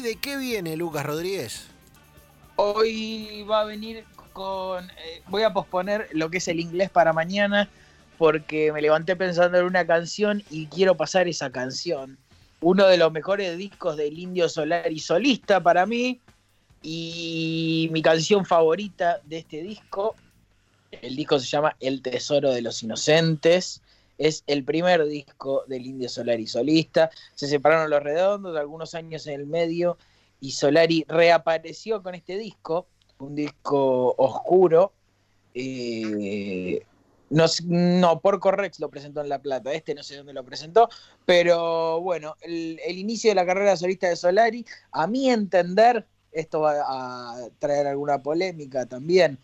de qué viene Lucas Rodríguez? Hoy va a venir con... eh, voy a posponer lo que es el inglés para mañana porque me levanté pensando en una canción y quiero pasar esa canción. Uno de los mejores discos del Indio Solar y solista para mí y mi canción favorita de este disco. El disco se llama El Tesoro de los Inocentes. Es el primer disco del Indio Solari solista. Se separaron los redondos, algunos años en el medio, y Solari reapareció con este disco, un disco oscuro. Eh, no, no, por Correx lo presentó en La Plata, este no sé dónde lo presentó, pero bueno, el, el inicio de la carrera solista de Solari, a mi entender, esto va a traer alguna polémica también.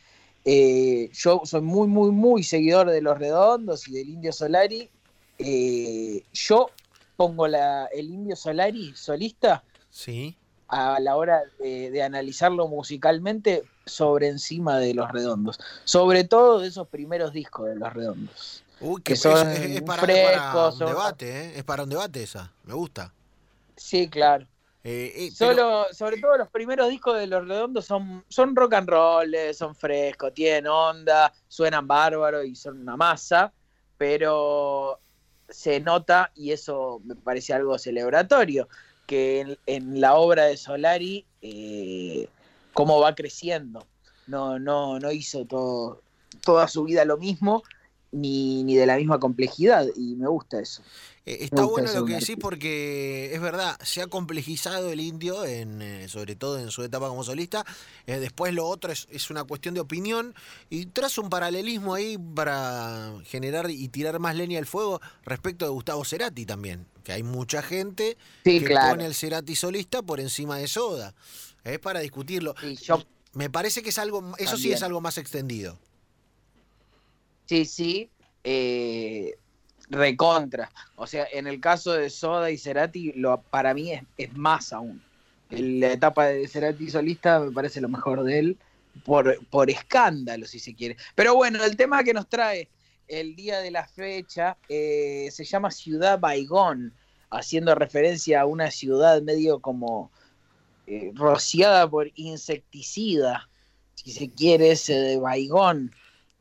Eh, yo soy muy, muy, muy seguidor de los redondos y del Indio Solari. Eh, yo pongo la, el Indio Solari solista Sí. a la hora de, de analizarlo musicalmente sobre encima de los redondos. Sobre todo de esos primeros discos de los redondos. Uy, Que que son es, es para, es para frescos, un debate, ¿eh? Es para un debate esa. Me gusta. Sí, claro. Eh, eh, Solo, sobre todo los primeros discos de Los Redondos son, son rock and roll, son frescos, tienen onda, suenan bárbaros y son una masa, pero se nota, y eso me parece algo celebratorio, que en, en la obra de Solari, eh, cómo va creciendo. No, no, no hizo todo, toda su vida lo mismo, ni, ni de la misma complejidad, y me gusta eso. Eh, Está gusta bueno lo que decís porque es verdad, se ha complejizado el indio, en, eh, sobre todo en su etapa como solista. Eh, después lo otro es, es una cuestión de opinión y trazo un paralelismo ahí para generar y tirar más leña al fuego respecto de Gustavo Cerati también, que hay mucha gente Sí, que claro. pone el Cerati solista por encima de Soda. Es para discutirlo. Sí, yo Me parece que es algo, eso sí es algo más extendido. Sí, sí, eh, recontra. O sea, en el caso de Soda y Cerati, lo, para mí es, más aún. La etapa de Cerati solista me parece lo mejor de él, por, por escándalo, si se quiere. Pero bueno, el tema que nos trae el día de la fecha eh, se llama Ciudad Baigón, haciendo referencia a una ciudad medio como eh, rociada por insecticida, si se quiere, ese de Baigón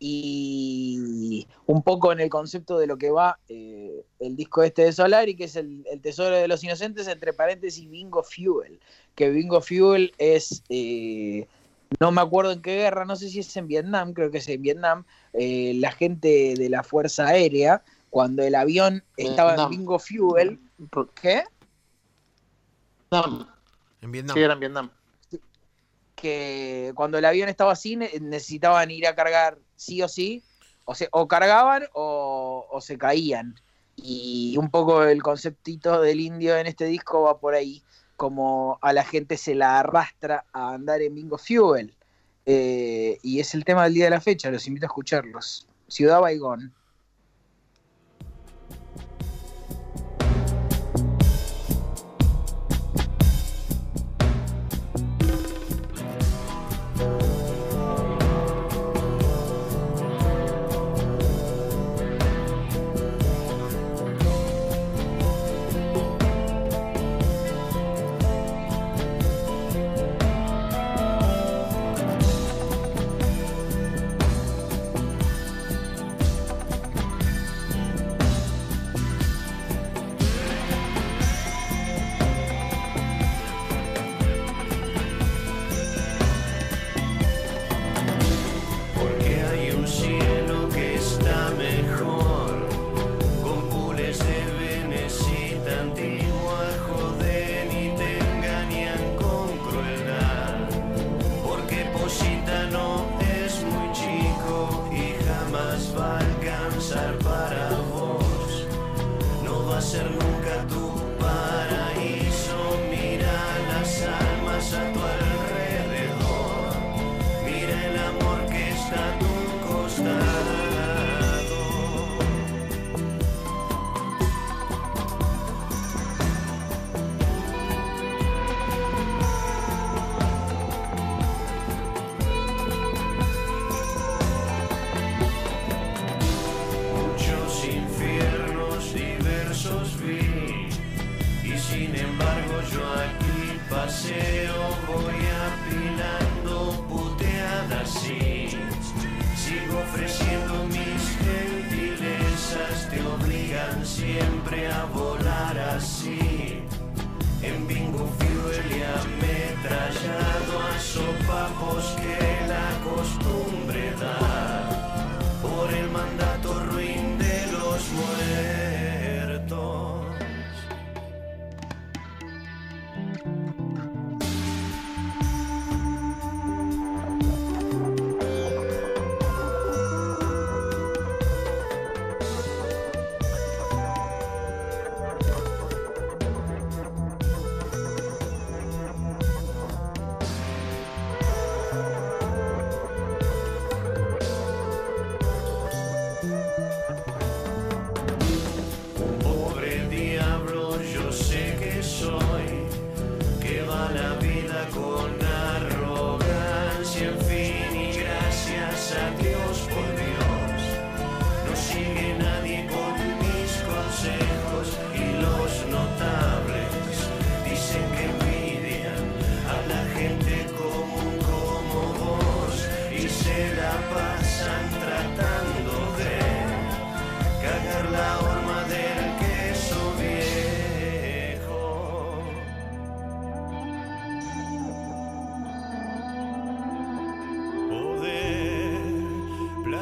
y un poco en el concepto de lo que va eh, el disco este de Solari, que es el, el Tesoro de los Inocentes, entre paréntesis Bingo Fuel, que Bingo Fuel es, eh, no me acuerdo en qué guerra, no sé si es en Vietnam, creo que es en Vietnam, eh, la gente de la Fuerza Aérea, cuando el avión estaba en. Bingo Fuel, ¿qué? Vietnam. En Vietnam. Sí, era en Vietnam. que cuando el avión estaba así ne- necesitaban ir a cargar sí o sí, o, se, o cargaban o, se caían. Y un poco el conceptito del indio en este disco va por ahí, como a la gente se la arrastra a andar en Bingo Fuel. Eh, y es el tema del día de la fecha, los invito a escucharlos. Ciudad Baigón. sin embargo yo aquí paseo voy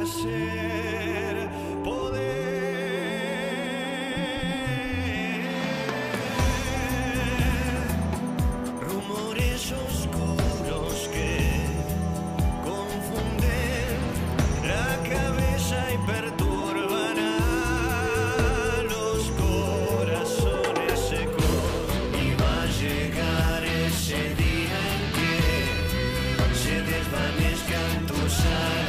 Poder rumores oscuros que confunden la cabeza y perturbará los corazones secos. y va a llegar ese día en que se desvanezcan tus años.